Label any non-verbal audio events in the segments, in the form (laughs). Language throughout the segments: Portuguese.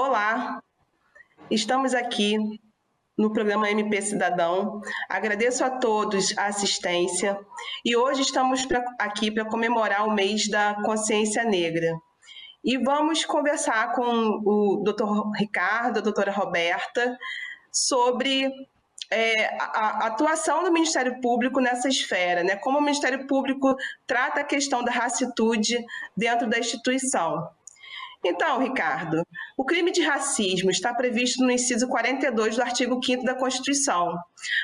Olá, estamos aqui no programa MP Cidadão. Agradeço a todos a assistência e hoje estamos pra, aqui para comemorar o mês da consciência negra. E vamos conversar com o Dr. Ricardo, a doutora Roberta, sobre é, a, a, atuação do Ministério Público nessa esfera, né? como o Ministério Público trata a questão da racitude dentro da instituição. Então, Ricardo, o crime de racismo está previsto no inciso 42 do artigo 5 da Constituição.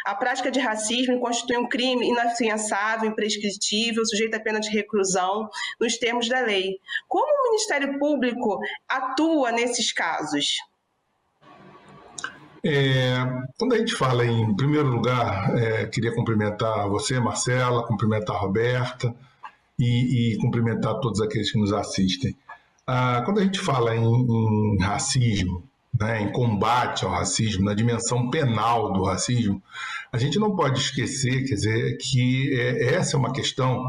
A prática de racismo constitui um crime inafiançável, imprescritível, sujeito a pena de reclusão, nos termos da lei. Como o Ministério Público atua nesses casos? É, quando a gente fala em, primeiro lugar, é, queria cumprimentar você, Marcela, cumprimentar a Roberta e, e cumprimentar todos aqueles que nos assistem. Ah, quando a gente fala em, em racismo, né, em combate ao racismo, na dimensão penal do racismo, a gente não pode esquecer, quer dizer, que é, essa é uma questão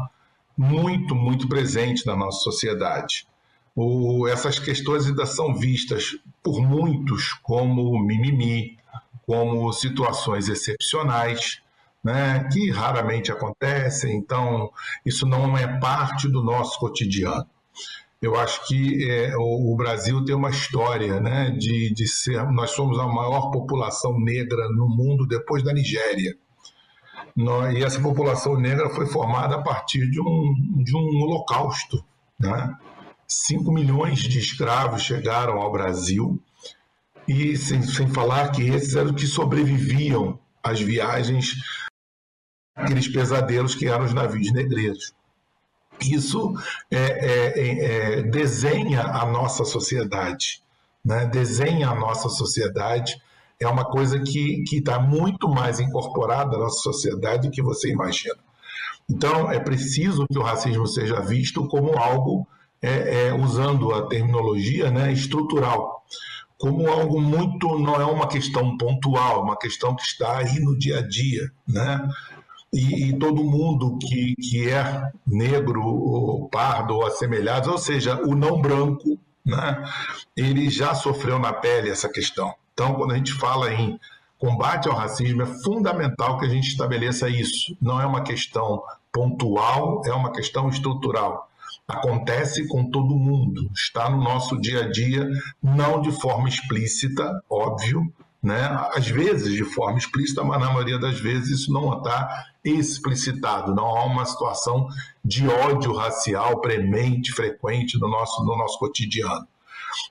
muito, muito presente na nossa sociedade o, essas questões ainda são vistas por muitos como mimimi, como situações excepcionais, né, que raramente acontecem, então isso não é parte do nosso cotidiano. Eu acho que é, o, o, Brasil tem uma história né, de, de ser. Nós somos a maior população negra no mundo depois da Nigéria. e essa população negra foi formada a partir de um, de um holocausto. Né? 5 milhões de escravos chegaram ao Brasil, e sem, sem falar que esses eram os que sobreviviam às viagens, aqueles pesadelos que eram os navios negreiros. Isso é, é, é, é, desenha a nossa sociedade, né? desenha a nossa sociedade. É uma coisa que está muito mais incorporada na nossa sociedade do que você imagina. Então, é preciso que o racismo seja visto como algo é, é, usando a terminologia né, estrutural, como algo muito, não é uma questão pontual, uma questão que está aí no dia a dia, né? E, e todo mundo que, que é negro, ou pardo ou assemelhado, ou seja, o não branco, né? Ele já sofreu na pele essa questão. Então, quando a gente fala em combate ao racismo, é fundamental que a gente estabeleça isso. Não é uma questão pontual, é uma questão estrutural acontece com todo mundo, está no nosso dia a dia, não de forma explícita, óbvio, né? às vezes de forma explícita, mas na maioria das vezes isso não está explicitado, não há uma situação de ódio racial premente, frequente no nosso, no nosso cotidiano.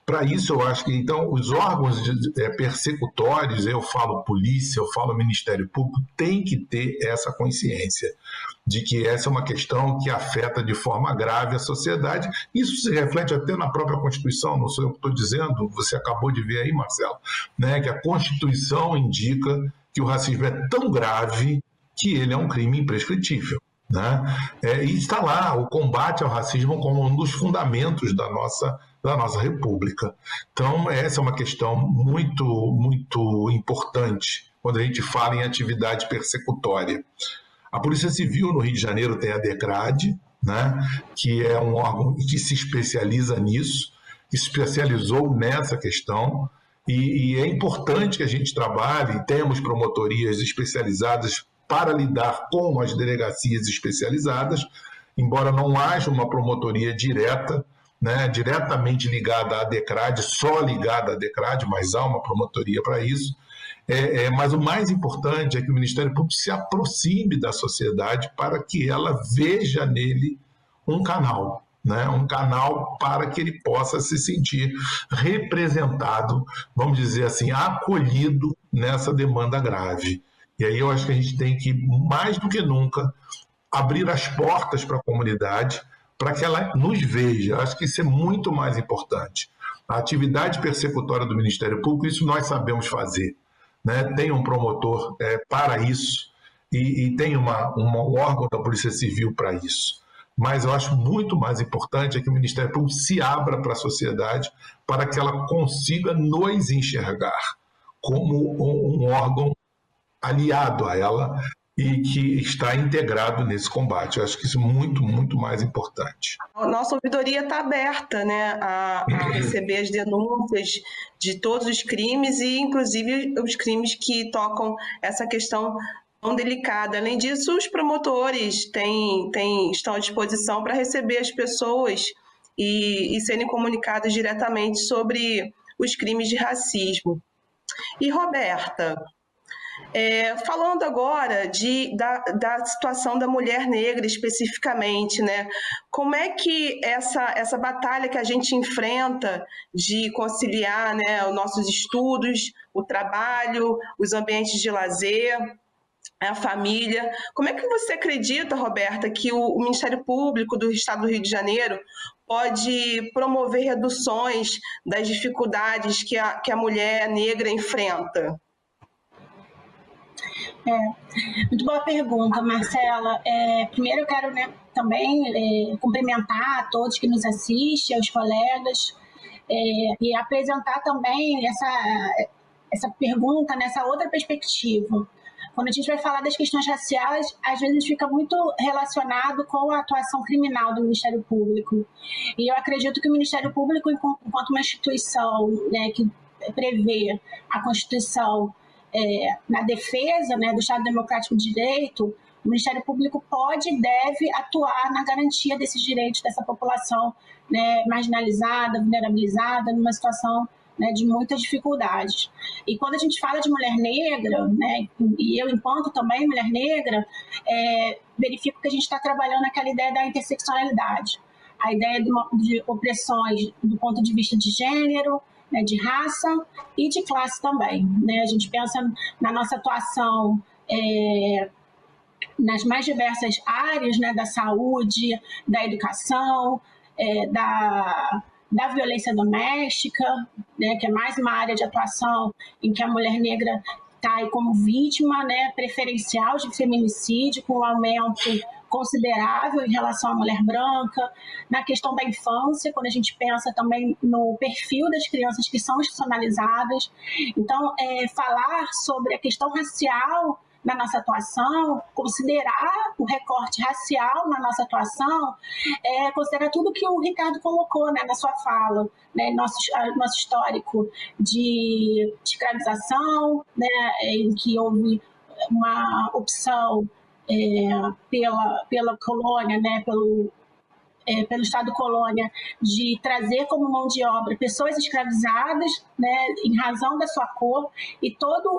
Para isso, eu acho que então os órgãos é, persecutórios, eu falo polícia, eu falo Ministério Público, tem que ter essa consciência de que essa é uma questão que afeta de forma grave a sociedade. Isso se reflete até na própria Constituição, não sou eu que estou dizendo, você acabou de ver aí, Marcelo, né, que a Constituição indica que o racismo é tão grave que ele é um crime imprescritível. Né? É, e está lá o combate ao racismo como um dos fundamentos da nossa, da nossa República. Então, essa é uma questão muito, muito importante quando a gente fala em atividade persecutória. A Polícia Civil no Rio de Janeiro tem a DECRAD, né, que é um órgão que se especializa nisso, que se especializou nessa questão, e, e é importante que a gente trabalhe, temos promotorias especializadas para lidar com as delegacias especializadas, embora não haja uma promotoria direta, né, diretamente ligada à DECRAD, só ligada à DECRAD, mas há uma promotoria para isso. É, é, mas o mais importante é que o Ministério Público se aproxime da sociedade para que ela veja nele um canal, né? um canal para que ele possa se sentir representado, vamos dizer assim, acolhido nessa demanda grave. E aí eu acho que a gente tem que, mais do que nunca, abrir as portas para a comunidade para que ela nos veja. Acho que isso é muito mais importante. A atividade persecutória do Ministério Público, isso nós sabemos fazer. Né? Tem um promotor é, para isso e, e tem uma, uma, um órgão da Polícia Civil para isso. Mas eu acho muito mais importante é que o Ministério Público se abra para a sociedade para que ela consiga nos enxergar como um, um órgão aliado a ela e que está integrado nesse combate. Eu acho que isso é muito, muito mais importante. A nossa ouvidoria está aberta né, a, a, (clears throat) receber as denúncias de todos os crimes e, inclusive, os crimes que tocam essa questão tão delicada. Além disso, os promotores têm, têm, estão à disposição para receber as pessoas e, e serem comunicados diretamente sobre os crimes de racismo. E, Roberta, é, falando agora de, da, da situação da mulher negra especificamente, né? Como é que essa, essa batalha que a gente enfrenta de conciliar né, os nossos estudos, o trabalho, os ambientes de lazer, a família. Como é que você acredita, Roberta, que o, Ministério Público do Estado do Rio de Janeiro pode promover reduções das dificuldades que a, que a mulher negra enfrenta? É, muito boa pergunta, Marcela. É, primeiro eu quero né, também é, cumprimentar todos que nos assistem, aos colegas, é, e apresentar também essa, essa pergunta nessa outra perspectiva. Quando a gente vai falar das questões raciais, às vezes fica muito relacionado com a atuação criminal do Ministério Público. E eu acredito que o Ministério Público, enquanto uma instituição né, que prevê a Constituição é, na defesa né, do Estado Democrático de Direito, o Ministério Público pode e deve atuar na garantia desses direitos dessa população né, marginalizada, vulnerabilizada, numa situação né, de muitas dificuldades. E quando a gente fala de mulher negra, né, e eu enquanto também mulher negra, é, verifico que a gente está trabalhando naquela ideia da interseccionalidade, a ideia de, uma, de opressões do ponto de vista de gênero, né, de raça e de classe também. Né? A gente pensa na nossa atuação é, nas mais diversas áreas né, da saúde, da educação, é, da, da violência doméstica, né, que é mais uma área de atuação em que a mulher negra está como vítima né, preferencial de feminicídio, com um aumento considerável em relação à mulher branca, na questão da infância, quando a gente pensa também no perfil das crianças que são institucionalizadas. Então, é, falar sobre a questão racial na nossa atuação, considerar o recorte racial na nossa atuação, é, considerar tudo que o Ricardo colocou né, na sua fala, né, nosso, nosso histórico de escravização, né, em que houve uma opção é, pela, pela colônia, né, pelo, é, pelo Estado colônia, de trazer como mão de obra pessoas escravizadas, né, em razão da sua cor, e toda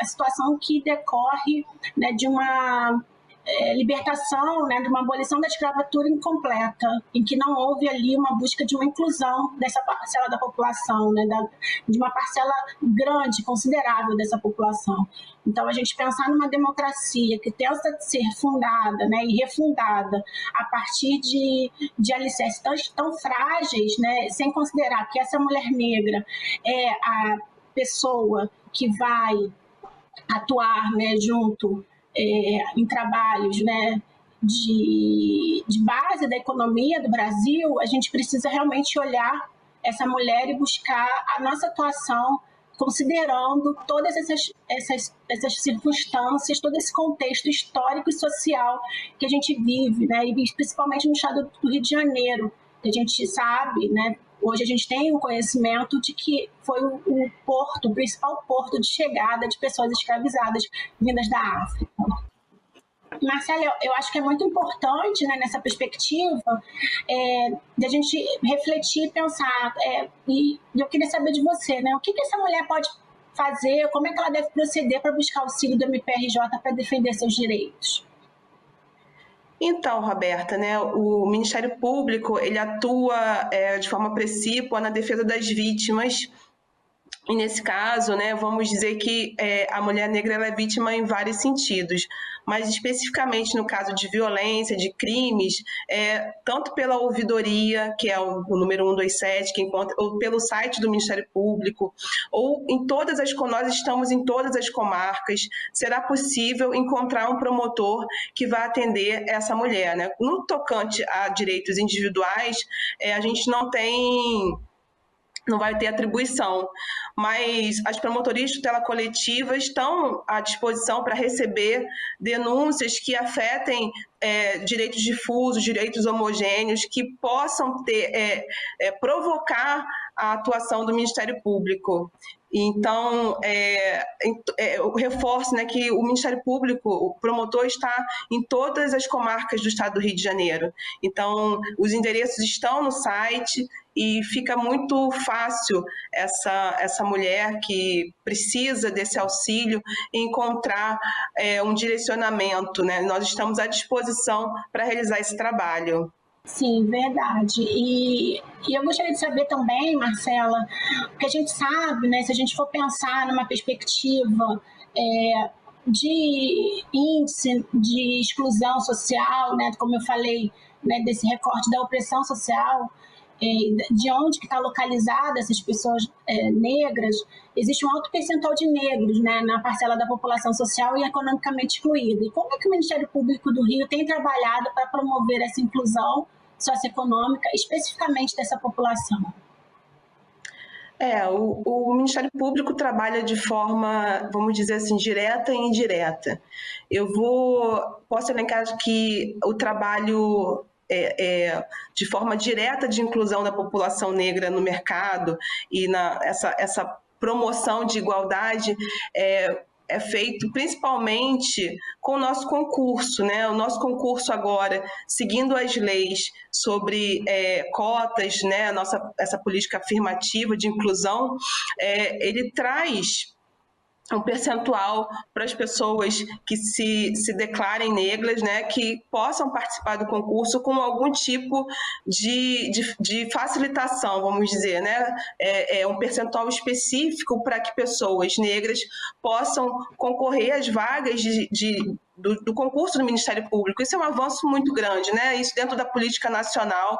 a situação que decorre né, de uma é, libertação, né, de uma abolição da escravatura incompleta, em que não houve ali uma busca de uma inclusão dessa parcela da população, né, da, de uma parcela grande, considerável dessa população. Então, a gente pensar numa democracia que tenta ser fundada né, e refundada a partir de, de alicerces tão, tão frágeis, né, sem considerar que essa mulher negra é a pessoa que vai atuar né, junto é, em trabalhos né, de, de base da economia do Brasil, a gente precisa realmente olhar essa mulher e buscar a nossa atuação considerando todas essas, essas, essas circunstâncias, todo esse contexto histórico e social que a gente vive, né? e principalmente no estado do Rio de Janeiro, que a gente sabe, né? Hoje a gente tem o conhecimento de que foi o, o porto, o principal porto de chegada de pessoas escravizadas vindas da África. Marcelo, eu acho que é muito importante né, nessa perspectiva é, de a gente refletir pensar. É, e eu queria saber de você, né? O que, que essa mulher pode fazer, como é que ela deve proceder para buscar o auxílio do MPRJ para defender seus direitos? Então, Roberta, né, o Ministério Público ele atua é, de forma precípua na defesa das vítimas e nesse caso, né, vamos dizer que é, a mulher negra é vítima em vários sentidos mas especificamente no caso de violência, de crimes, é, tanto pela ouvidoria, que é o, o número 127, que encontra, ou pelo site do Ministério Público, ou em todas as nós estamos em todas as comarcas, será possível encontrar um promotor que vá atender essa mulher. Né? No tocante a direitos individuais, é, a gente não tem não vai ter atribuição, mas as promotorias de tutela coletiva estão à disposição para receber denúncias que afetem é, direitos difusos, direitos homogêneos, que possam ter, é, é, provocar a atuação do Ministério Público. Então, é, é, eu reforço né, que o Ministério Público, o promotor, está em todas as comarcas do estado do Rio de Janeiro. Então, os endereços estão no site e fica muito fácil essa, essa mulher que precisa desse auxílio encontrar é, um direcionamento. Né? Nós estamos à disposição para realizar esse trabalho. Sim, verdade. E, e eu gostaria de saber também, Marcela, porque a gente sabe, né, se a gente for pensar numa perspectiva é, de índice de exclusão social, né, como eu falei, né, desse recorte da opressão social, é, de onde que está localizada essas pessoas é, negras, existe um alto percentual de negros né, na parcela da população social e economicamente excluída. E como é que o Ministério Público do Rio tem trabalhado para promover essa inclusão socioeconômica, especificamente dessa população? É, o, o, Ministério Público trabalha de forma, vamos dizer assim, direta e indireta. Eu vou, posso elencar que o trabalho é, é, de forma direta de inclusão da população negra no mercado e na essa, essa promoção de igualdade é, é feito principalmente com o nosso concurso, né? O nosso concurso agora, seguindo as leis sobre é, cotas, né? A nossa essa política afirmativa de inclusão, é, ele traz um percentual para as pessoas que se, se declarem negras, né, que possam participar do concurso com algum tipo de, de, de facilitação, vamos dizer, né, é, é um percentual específico para que pessoas negras possam concorrer às vagas de, de do, do, concurso do Ministério Público. Isso é um avanço muito grande, né? Isso dentro da política nacional,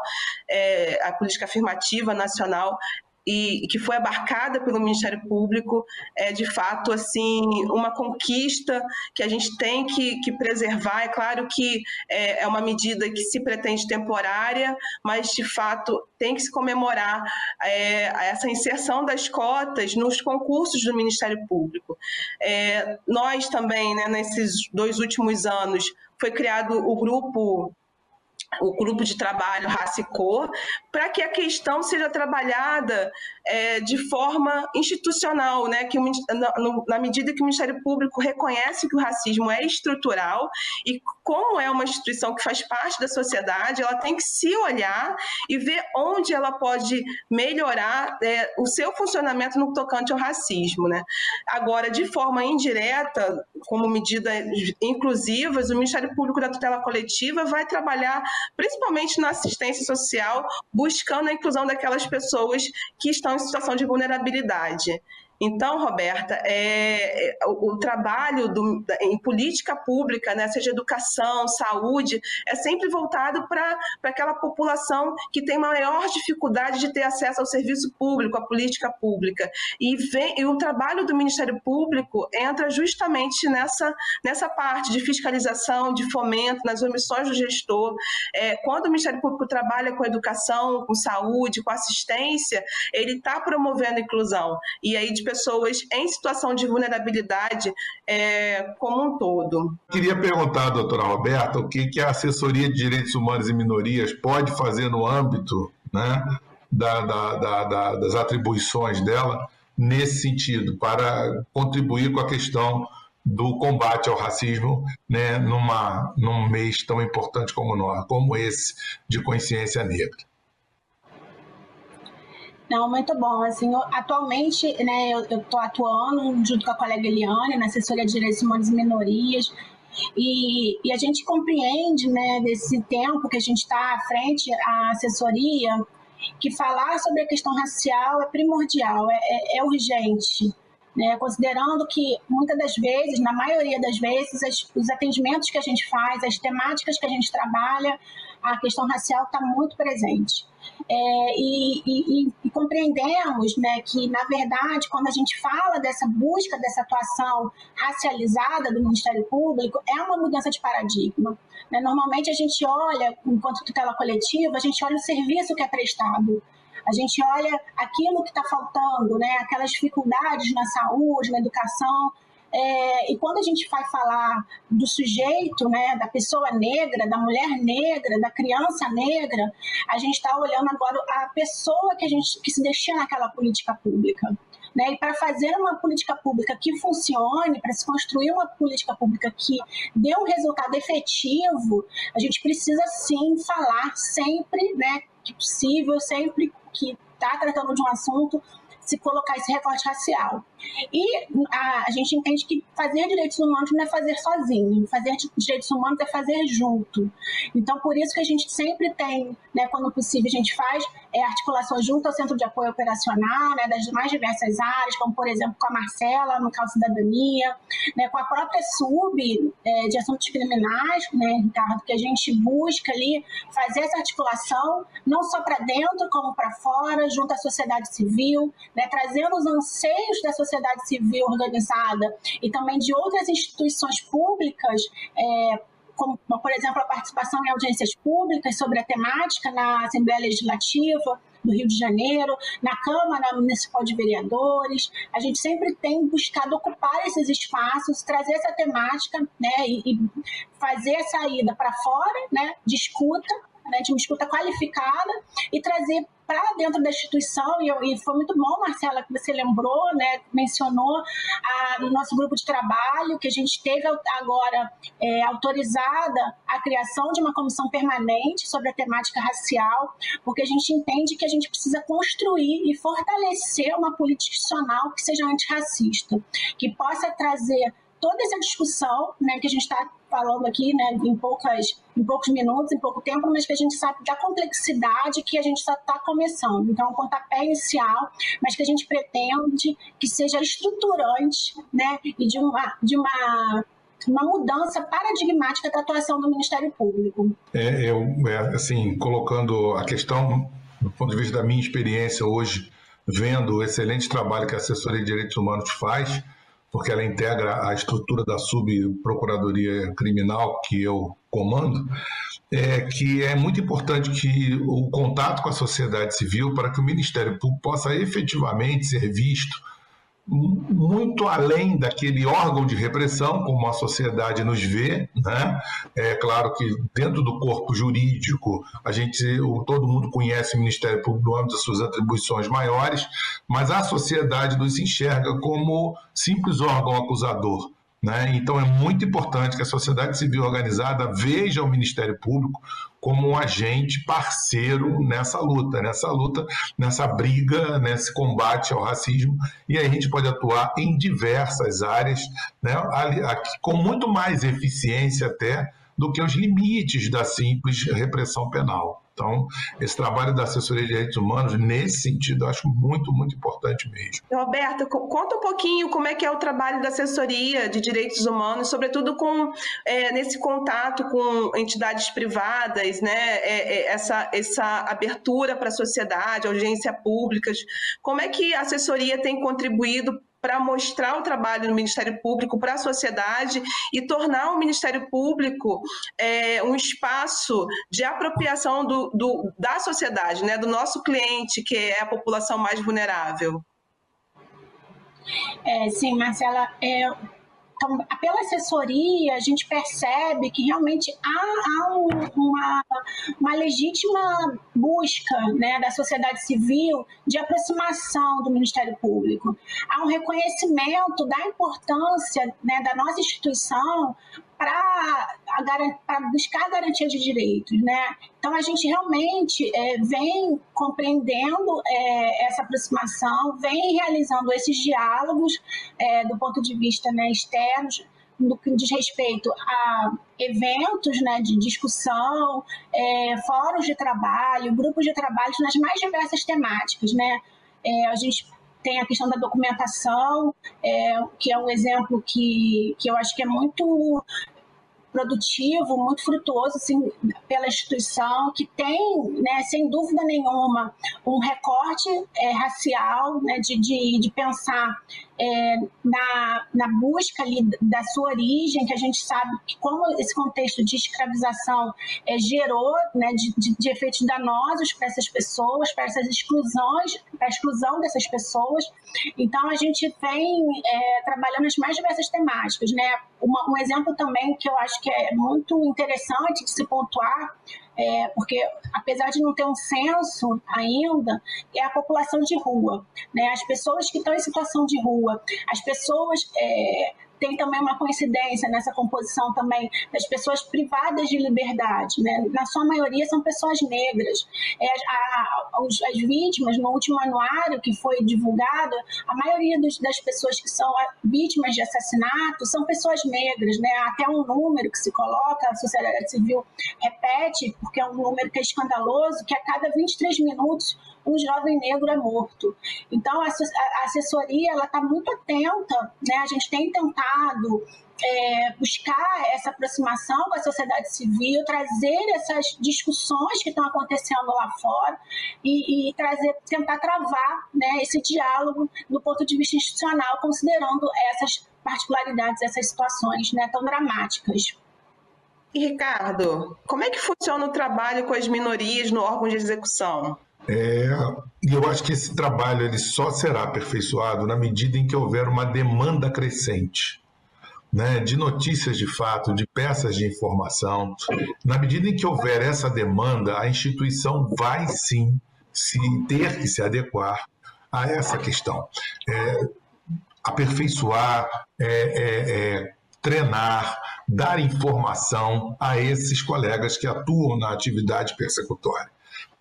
é, a política afirmativa nacional, e, que foi abarcada pelo Ministério Público é de fato assim uma conquista que a gente tem que, que preservar. É claro que é, é uma medida que se pretende temporária, mas de fato tem que se comemorar é, essa inserção das cotas nos concursos do Ministério Público. É, nós também, né, nesses dois últimos anos, foi criado o grupo o grupo de trabalho Raça e Cor, para que a questão seja trabalhada é, de forma institucional, né? que na, medida que o Ministério Público reconhece que o racismo é estrutural e como é uma instituição que faz parte da sociedade, ela tem que se olhar e ver onde ela pode melhorar é, o seu funcionamento no tocante ao racismo. Né? Agora, de forma indireta, como medidas inclusivas, o Ministério Público da Tutela Coletiva vai trabalhar principalmente na assistência social, buscando a inclusão daquelas pessoas que estão em situação de vulnerabilidade. Então, Roberta, é, é, o, o, trabalho do, em política pública, né, seja educação, saúde, é sempre voltado para aquela população que tem maior dificuldade de ter acesso ao serviço público, à política pública. E, vem, e o trabalho do Ministério Público entra justamente nessa, nessa parte de fiscalização, de fomento, nas omissões do gestor. É, quando o Ministério Público trabalha com educação, com saúde, com assistência, ele está promovendo a inclusão. E aí, de pessoas em situação de vulnerabilidade é, como um todo. Queria perguntar, doutora Roberta, o que, que a assessoria de direitos humanos e minorias pode fazer no âmbito né, da, da, da, das atribuições dela nesse sentido, para contribuir com a questão do combate ao racismo né, numa, num mês tão importante como, nós, como esse de consciência negra. Não, muito bom. Assim, eu, atualmente, né, eu estou atuando junto com a colega Eliane na assessoria de direitos humanos e minorias. E, e a gente compreende, né, desse tempo que a gente está à frente, a assessoria, que falar sobre a questão racial é primordial, é, é, é urgente. Né, considerando que muitas das vezes, na maioria das vezes, as, os atendimentos que a gente faz, as temáticas que a gente trabalha, a questão racial está muito presente. É, e, e, e, compreendemos né, que, na verdade, quando a gente fala dessa busca dessa atuação racializada do Ministério Público, é uma mudança de paradigma. Né? Normalmente a gente olha, enquanto tutela coletiva, a gente olha o serviço que é prestado. a gente olha aquilo que está faltando, né? aquelas dificuldades na saúde, na educação, é, e quando a gente vai falar do sujeito, né, da pessoa negra, da mulher negra, da criança negra, a gente está olhando agora a pessoa que a gente que se destina naquela política pública. Né? E para fazer uma política pública que funcione, para se construir uma política pública que dê um resultado efetivo, a gente precisa sim falar sempre, né, que possível, sempre que está tratando de um assunto, se colocar esse recorte racial. E a, a, gente entende que fazer direitos humanos não é fazer sozinho, fazer direitos humanos é fazer junto. Então, por isso que a gente sempre tem, né, quando possível, a gente faz é, junto ao Centro de Apoio Operacional, né, das mais diversas áreas, como, por exemplo, com a Marcela, no caso Cidadania, né, com a própria SUB é, de Assuntos Criminais, né, Ricardo, que a gente busca ali fazer essa articulação, não só para dentro, como para fora, junto à sociedade civil, né, trazendo os anseios da sociedade sociedade civil organizada e também de outras instituições públicas, é, como, por exemplo, a participação em audiências públicas sobre a temática na Assembleia Legislativa do Rio de Janeiro, na Câmara Municipal de Vereadores. A gente sempre tem buscado ocupar esses espaços, trazer essa temática né, e, e fazer a saída para fora né, de escuta, né, de uma escuta qualificada e trazer para dentro da instituição, e, eu, e, foi muito bom, Marcela, que você lembrou, né, mencionou a, no nosso grupo de trabalho, que a gente teve agora é, autorizada a criação de uma comissão permanente sobre a temática racial, porque a gente entende que a gente precisa construir e fortalecer uma política institucional que seja antirracista, que possa trazer toda essa discussão né, que a gente está falando aqui né, em, poucas, em poucos minutos, em pouco tempo, mas que a gente sabe da complexidade que a gente só está começando. Então, é um pontapé inicial, mas que a gente pretende que seja estruturante né, e de uma, de uma uma mudança paradigmática da atuação do Ministério Público. É, eu, é, assim, colocando a questão do ponto de vista da minha experiência hoje, vendo o excelente trabalho que a assessoria de direitos humanos faz, porque ela integra a estrutura da subprocuradoria criminal que eu comando, é que é muito importante que o contato com a sociedade civil para que o Ministério Público possa efetivamente ser visto muito além daquele âmbito de repressão, como a sociedade nos vê, né? É claro que dentro do corpo jurídico, a gente, todo mundo conhece o Ministério Público no âmbito das suas atribuições maiores, mas a sociedade nos enxerga como simples órgão acusador. Né? Então é muito importante que a sociedade civil organizada veja o Ministério Público como um agente parceiro nessa luta, nessa luta, nessa briga, nesse combate ao racismo, e aí a gente pode atuar em diversas áreas, né? com muito mais eficiência até do que os limites da simples repressão penal. Então, esse trabalho da assessoria de direitos humanos, nesse sentido, eu acho muito, muito importante mesmo. Roberta, conta um pouquinho como é que é o trabalho da assessoria de direitos humanos, sobretudo com é, nesse contato com entidades privadas, né? É, é, essa, essa abertura para a sociedade, audiência públicas. Como é que a assessoria tem contribuído para mostrar o trabalho do Ministério Público para a sociedade e tornar o Ministério Público é, um espaço de apropriação do, do, da sociedade, né, do nosso cliente, que é a população mais vulnerável. É, sim, Marcela, é, então, pela assessoria, a gente percebe que realmente há, há um, uma, uma legítima busca né, da sociedade civil de aproximação do Ministério Público. Há um reconhecimento da importância né, da nossa instituição para buscar garantia de direitos, né? Então a gente realmente é, vem compreendendo é, essa aproximação, vem realizando esses diálogos é, do ponto de vista né, externo, no que diz respeito a eventos né, de discussão, é, fóruns de trabalho, grupos de trabalho nas mais diversas temáticas, né? É, a gente tem a questão da documentação, é, que é um exemplo que, que eu acho que é muito produtivo, muito frutuoso assim, pela instituição, que tem, né, sem dúvida nenhuma, um recorte é, racial, né, de, de, de pensar é, na, na busca ali da sua origem, que a gente sabe que como esse contexto de escravização é, gerou né, de, de, de efeitos danosos para essas pessoas, para essas exclusões, para a exclusão dessas pessoas. Então, a gente vem é, trabalhando as mais diversas temáticas. Né? Uma, um exemplo também que eu acho que é muito interessante de se pontuar é, porque apesar de não ter um censo ainda, é a população de rua, né? As pessoas que estão em situação de rua, as pessoas é, tem também uma coincidência nessa composição também das pessoas privadas de liberdade, né? Na sua maioria são pessoas negras. É, a, a, as vítimas, no último anuário que foi divulgado, a maioria dos, das pessoas que são vítimas de assassinato são pessoas negras, né? Até um número que se coloca, a sociedade civil repete, porque é um número que é escandaloso, que a cada 23 minutos um jovem negro é morto. Então, a assessoria ela está muito atenta, né? A gente tem tentado é, buscar essa aproximação com a sociedade civil, trazer essas discussões que estão acontecendo lá fora e, e trazer, tentar travar né, esse diálogo do ponto de vista institucional, considerando essas particularidades, essas situações né, tão dramáticas. E Ricardo, como é que funciona o trabalho com as minorias no órgão de execução? É, e eu acho que esse trabalho ele só será aperfeiçoado na medida em que houver uma demanda crescente. Né, de notícias de fato, de peças de informação. Na medida em que houver essa demanda, a instituição vai sim se ter que se adequar a essa questão. É, aperfeiçoar, é, é, é treinar, dar informação a esses colegas que atuam na atividade persecutória.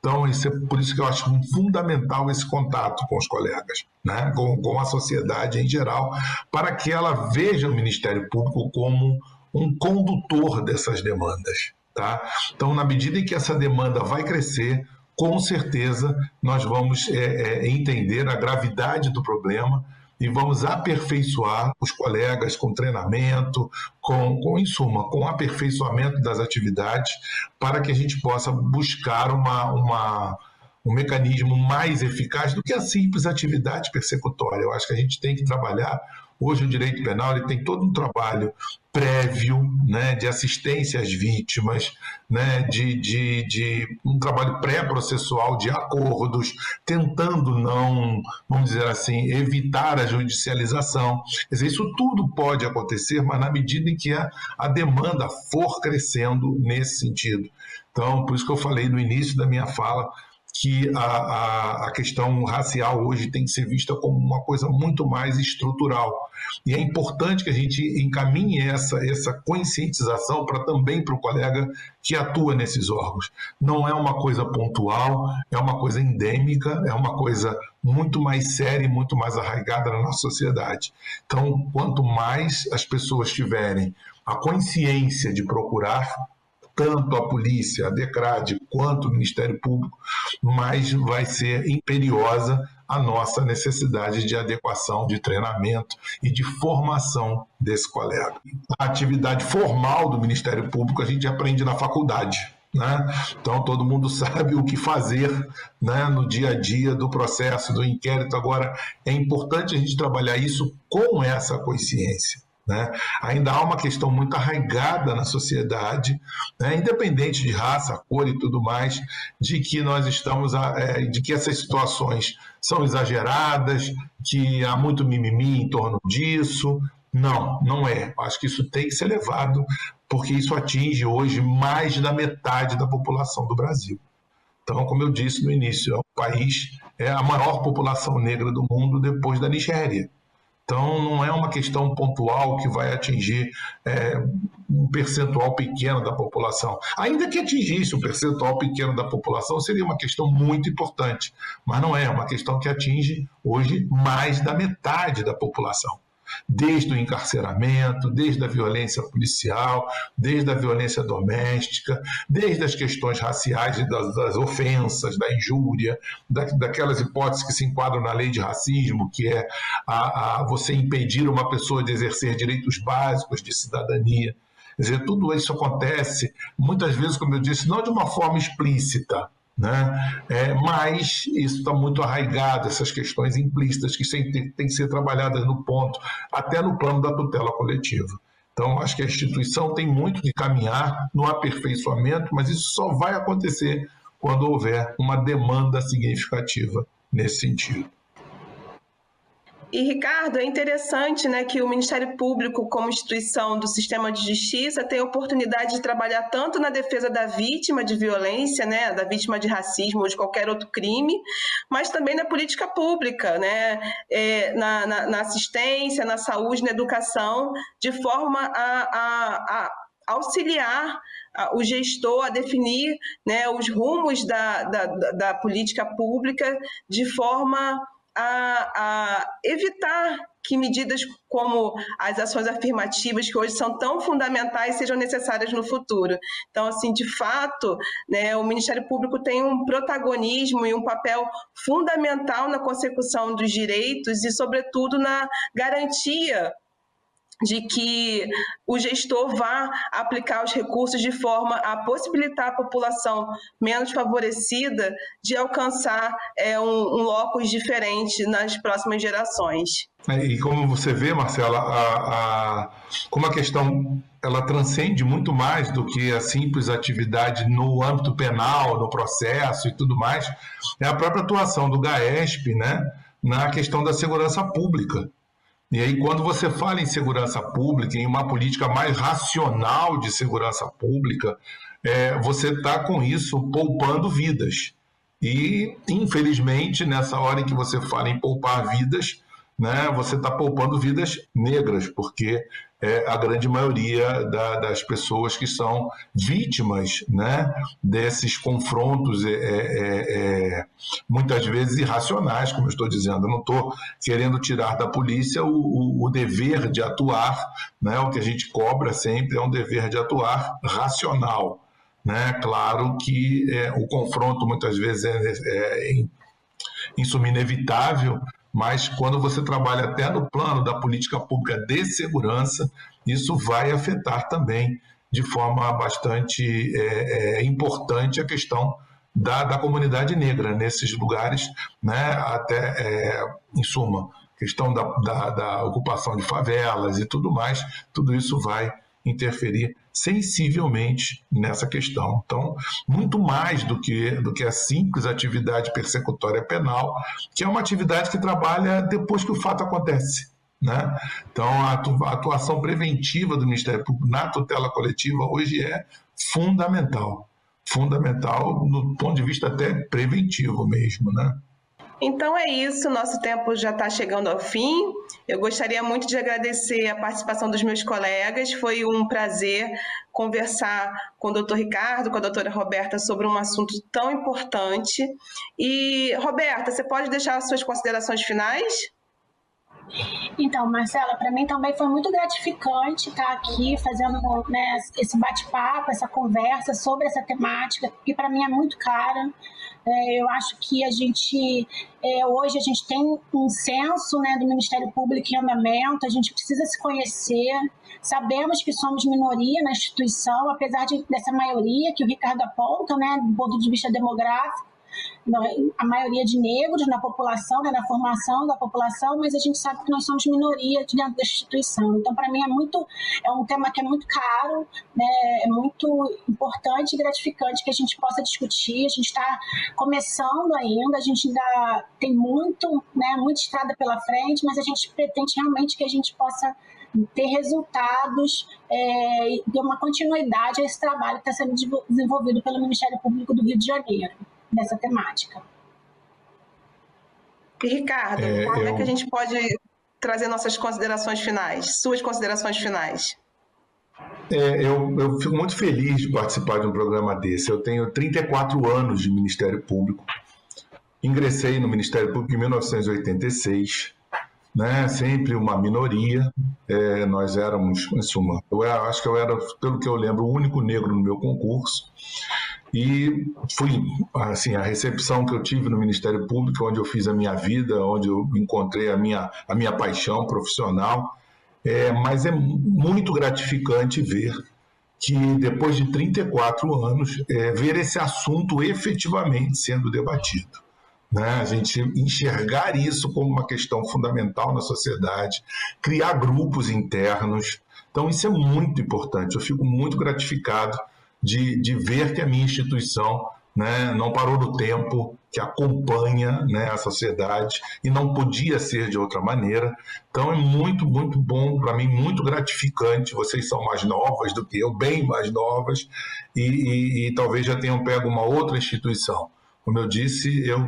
Então, isso é por isso que eu acho fundamental esse contato com os colegas, né? com, com a sociedade em geral, para que ela veja o Ministério Público como um condutor dessas demandas. Tá? Então, na medida em que essa demanda vai crescer, com certeza nós vamos é, é, entender a gravidade do problema e vamos aperfeiçoar os colegas com treinamento, com, com, em suma, com aperfeiçoamento das atividades, para que a gente possa buscar uma, uma, um mecanismo mais eficaz do que a simples atividade persecutória. Eu acho que a gente tem que trabalhar Hoje o direito penal ele tem todo um trabalho prévio né, de assistência às vítimas, né, de, de, de um trabalho pré-processual de acordos, tentando não, vamos dizer assim, evitar a judicialização. Quer dizer, isso tudo pode acontecer, mas na medida em que a, a demanda for crescendo nesse sentido. Então, por isso que eu falei no início da minha fala que a, a, a, questão racial hoje tem que ser vista como uma coisa muito mais estrutural. E é importante que a gente encaminhe essa, essa conscientização para também para o colega que atua nesses órgãos. Não é uma coisa pontual, é uma coisa endêmica, é uma coisa muito mais séria e muito mais arraigada na nossa sociedade. Então, quanto mais as pessoas tiverem a consciência de procurar tanto a polícia, a DECRAD, quanto o Ministério Público, mais vai ser imperiosa a nossa necessidade de adequação, de treinamento e de formação desse colega. A atividade formal do Ministério Público a gente aprende na faculdade. Né? Então todo mundo (laughs) sabe o que fazer né, no dia a dia do processo, do inquérito. Agora, é importante a gente trabalhar isso com essa consciência. Né? Ainda há uma questão muito arraigada na sociedade, né? independente de raça, cor e tudo mais, de que nós estamos, é, de que essas situações são exageradas, que há muito mimimi em torno disso. Não, não é. Acho que isso tem que ser levado, porque isso atinge hoje mais da metade da população do Brasil. Então, como eu disse no início, é o país é a maior população negra do mundo depois da Nigéria. Então, não é uma questão pontual que vai atingir é, um percentual pequeno da população. Ainda que atingisse um percentual pequeno da população, seria uma questão muito importante, mas não é, é uma questão que atinge hoje mais da metade da população desde o encarceramento, desde a violência policial, desde a violência doméstica, desde as questões raciais das, das ofensas, da injúria, da, daquelas hipóteses que se enquadram na lei de racismo, que é a, a você impedir uma pessoa de exercer direitos básicos de cidadania. Quer dizer, tudo isso acontece, muitas vezes, como eu disse, não de uma forma explícita, né? É, mas isso está muito arraigado, essas questões implícitas que têm que ser trabalhadas no ponto, até no plano da tutela coletiva. Então, acho que a instituição tem muito que caminhar no aperfeiçoamento, mas isso só vai acontecer quando houver uma demanda significativa nesse sentido. E, Ricardo, é interessante né, que o Ministério Público, como instituição do sistema de justiça, tem a oportunidade de trabalhar tanto na defesa da vítima de violência, né, da vítima de racismo ou de qualquer outro crime, mas também na política pública, né, é, na, na, na, assistência, na saúde, na educação, de forma a, a, a auxiliar o gestor a definir né, os rumos da, da, da política pública de forma a, a evitar que medidas como as ações afirmativas, que hoje são tão fundamentais, sejam necessárias no futuro. Então, assim, de fato, né, o Ministério Público tem um protagonismo e um papel fundamental na consecução dos direitos e, sobretudo, na garantia de que o gestor vá aplicar os recursos de forma a possibilitar a população menos favorecida de alcançar é, um, um locus diferente nas próximas gerações. É, e como você vê, Marcela, a, a, como a questão ela transcende muito mais do que a simples atividade no âmbito penal, no processo e tudo mais, é a própria atuação do GAESP né, na questão da segurança pública. E aí, quando você fala em segurança pública, em uma política mais racional de segurança pública, é, você está com isso poupando vidas. E, infelizmente, nessa hora em que você fala em poupar vidas, né, você está poupando vidas negras, porque é a grande maioria da, das pessoas que são vítimas né, desses confrontos, é, é, é, muitas vezes irracionais, como eu estou dizendo. Eu não estou querendo tirar da polícia o, o, o, dever de atuar, né, o que a gente cobra sempre é um dever de atuar racional. Né? Claro que é, o confronto muitas vezes é, é, suma inevitável, mas quando você trabalha até no plano da política pública de segurança, isso vai afetar também de forma bastante é, é, importante a questão da, da, comunidade negra nesses lugares, né? até, é, em suma, questão da, da, da ocupação de favelas e tudo mais, tudo isso vai interferir sensivelmente nessa questão. Então, muito mais do que, do que a simples atividade persecutória penal, que é uma atividade que trabalha depois que o fato acontece. Né? Então, a atuação preventiva do Ministério Público na tutela coletiva hoje é fundamental. Fundamental no ponto de vista até preventivo mesmo. Né? Então é isso, nosso tempo já está chegando ao fim. Eu gostaria muito de agradecer a participação dos meus colegas. Foi um prazer conversar com o doutor Ricardo, com a doutora Roberta sobre um assunto tão importante. E, Roberta, você pode deixar as suas considerações finais? Então, Marcela, para mim também foi muito gratificante estar aqui fazendo né, esse bate-papo, essa conversa sobre essa temática, que para mim é muito cara. É, eu acho que a gente, é, hoje, a gente tem um censo né, do Ministério Público em andamento, a gente precisa se conhecer, sabemos que somos minoria na instituição, apesar de, dessa maioria que o Ricardo aponta, né, do ponto de vista demográfico, a maioria de negros na população, né, na formação da população, mas a gente sabe que nós somos minoria dentro da instituição. Então, para mim, é muito é um tema que é muito caro, né, é muito importante e gratificante que a gente possa discutir. A gente está começando ainda, a gente ainda tem muito, né, muita estrada pela frente, mas a gente pretende realmente que a gente possa ter resultados é, e uma continuidade a esse trabalho que está sendo desenvolvido pelo Ministério Público do Rio de Janeiro nessa temática. E Ricardo, é, como eu... é que a gente pode trazer nossas considerações finais, suas considerações finais? É, eu, eu fico muito feliz de participar de um programa desse. Eu tenho 34 anos de Ministério Público. Ingressei no Ministério Público em 1986, né? sempre uma minoria. É, nós éramos, em suma, eu era, acho que eu era, pelo que eu lembro, o único negro no meu concurso. E fui, assim, a recepção que eu tive no Ministério Público, onde eu fiz a minha vida, onde eu encontrei a minha, a minha paixão profissional, é, mas é muito gratificante ver que depois de 34 anos, é, ver esse assunto efetivamente sendo debatido. Né? A gente enxergar isso como uma questão fundamental na sociedade, criar grupos internos. Então, isso é muito importante. Eu fico muito gratificado de, de ver que a minha instituição né, não parou no tempo, que acompanha né, a sociedade e não podia ser de outra maneira. Então é muito, muito bom, para mim, muito gratificante. Vocês são mais novas do que eu, bem mais novas, e, e, e talvez já tenham pego uma outra instituição. Como eu disse, eu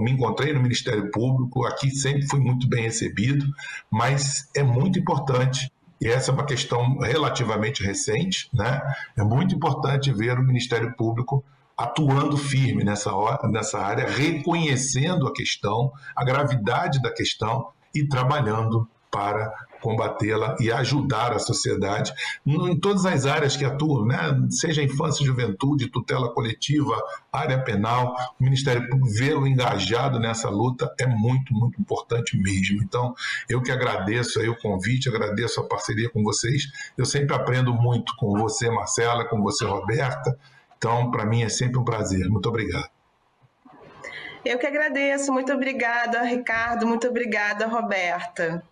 me encontrei no Ministério Público, aqui sempre fui muito bem recebido, mas é muito importante e essa é uma questão relativamente recente, né? É muito importante ver o Ministério Público atuando firme nessa, nessa área, reconhecendo a questão, a gravidade da questão e trabalhando para combatê-la e ajudar a sociedade em todas as áreas que atuam, né? seja infância e juventude, tutela coletiva, área penal, o Ministério Público vê-lo engajado nessa luta é muito, muito importante mesmo. Então, eu que agradeço aí o convite, agradeço a parceria com vocês. Eu sempre aprendo muito com você, Marcela, com você, Roberta, então, para mim é sempre um prazer. Muito obrigado. Eu que agradeço. Muito obrigada, Ricardo. Muito obrigada, Roberta.